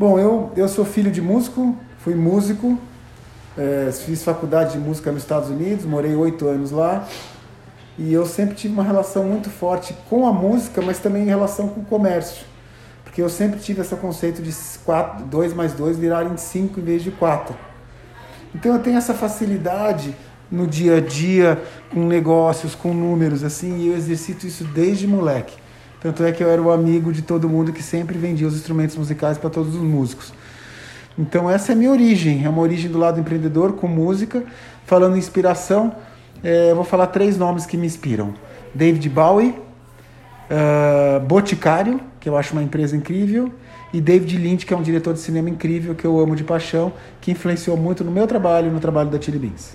Bom, eu, eu sou filho de músico, fui músico, é, fiz faculdade de música nos Estados Unidos, morei oito anos lá. E eu sempre tive uma relação muito forte com a música, mas também em relação com o comércio. Porque eu sempre tive esse conceito de 2 mais 2 virarem 5 em vez de 4. Então eu tenho essa facilidade no dia a dia com negócios, com números, assim, e eu exercito isso desde moleque. Tanto é que eu era o amigo de todo mundo que sempre vendia os instrumentos musicais para todos os músicos. Então essa é a minha origem, é uma origem do lado empreendedor com música. Falando em inspiração, é, eu vou falar três nomes que me inspiram: David Bowie, uh, Boticário, que eu acho uma empresa incrível, e David Lynch, que é um diretor de cinema incrível que eu amo de paixão, que influenciou muito no meu trabalho e no trabalho da Chili Beans.